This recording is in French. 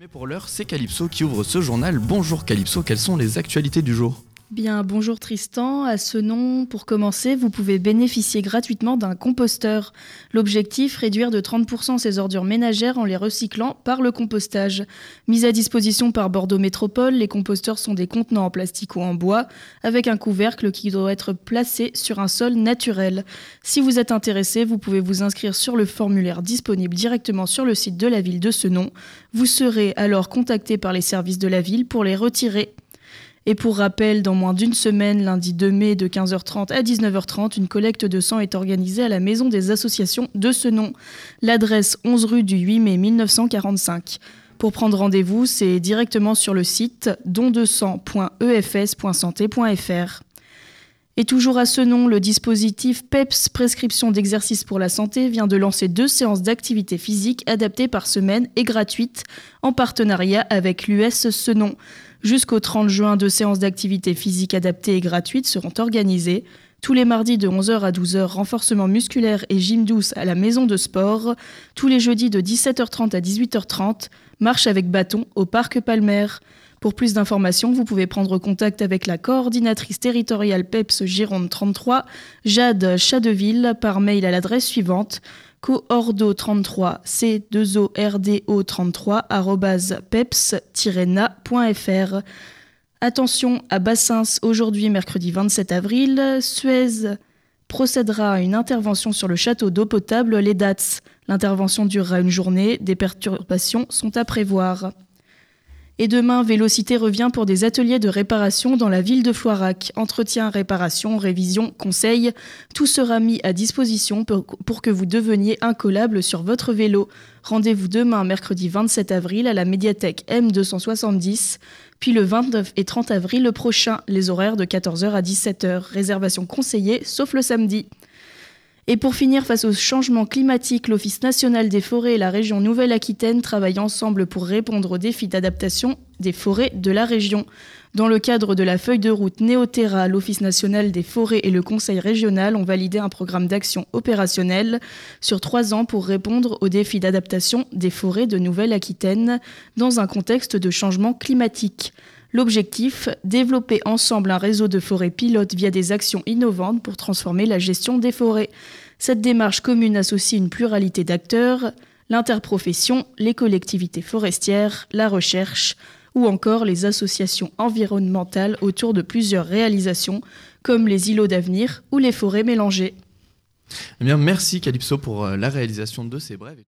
Mais pour l'heure, c'est Calypso qui ouvre ce journal. Bonjour Calypso, quelles sont les actualités du jour? Bien, bonjour Tristan. À ce nom, pour commencer, vous pouvez bénéficier gratuitement d'un composteur. L'objectif, réduire de 30% ces ordures ménagères en les recyclant par le compostage. Mis à disposition par Bordeaux Métropole, les composteurs sont des contenants en plastique ou en bois, avec un couvercle qui doit être placé sur un sol naturel. Si vous êtes intéressé, vous pouvez vous inscrire sur le formulaire disponible directement sur le site de la ville de ce nom. Vous serez alors contacté par les services de la ville pour les retirer. Et pour rappel, dans moins d'une semaine, lundi 2 mai de 15h30 à 19h30, une collecte de sang est organisée à la Maison des associations de ce nom. L'adresse 11 rue du 8 mai 1945. Pour prendre rendez-vous, c'est directement sur le site dondesang.efs.santé.fr. Et toujours à ce nom, le dispositif PEPS, prescription d'exercice pour la santé, vient de lancer deux séances d'activité physique adaptées par semaine et gratuites en partenariat avec l'US Senon. Jusqu'au 30 juin, deux séances d'activité physique adaptées et gratuites seront organisées. Tous les mardis de 11h à 12h, renforcement musculaire et gym douce à la maison de sport. Tous les jeudis de 17h30 à 18h30, marche avec bâton au parc Palmer. Pour plus d'informations, vous pouvez prendre contact avec la coordinatrice territoriale PEPS Gironde 33, Jade Chadeville, par mail à l'adresse suivante coordo33 c2ordo33 peps-na.fr. Attention à Bassins, aujourd'hui mercredi 27 avril, Suez procédera à une intervention sur le château d'eau potable Les Dates. L'intervention durera une journée, des perturbations sont à prévoir. Et demain, Vélocité revient pour des ateliers de réparation dans la ville de Floirac. Entretien, réparation, révision, conseil, tout sera mis à disposition pour, que vous deveniez incollable sur votre vélo. Rendez-vous demain, mercredi 27 avril, à la médiathèque M270, puis le 29 et 30 avril le prochain, les horaires de 14h à 17h. Réservation conseillée, sauf le samedi. Et pour finir, face au changement climatique, l'Office national des forêts et la région Nouvelle-Aquitaine travaillent ensemble pour répondre aux défis d'adaptation des forêts de la région. Dans le cadre de la feuille de route Néoterra, l'Office national des forêts et le Conseil régional ont validé un programme d'action opérationnel sur trois ans pour répondre aux défis d'adaptation des forêts de Nouvelle-Aquitaine dans un contexte de changement climatique. L'objectif, développer ensemble un réseau de forêts pilotes via des actions innovantes pour transformer la gestion des forêts. Cette démarche commune associe une pluralité d'acteurs, l'interprofession, les collectivités forestières, la recherche ou encore les associations environnementales autour de plusieurs réalisations comme les îlots d'avenir ou les forêts mélangées. Eh merci Calypso pour euh, la réalisation de ces brèves.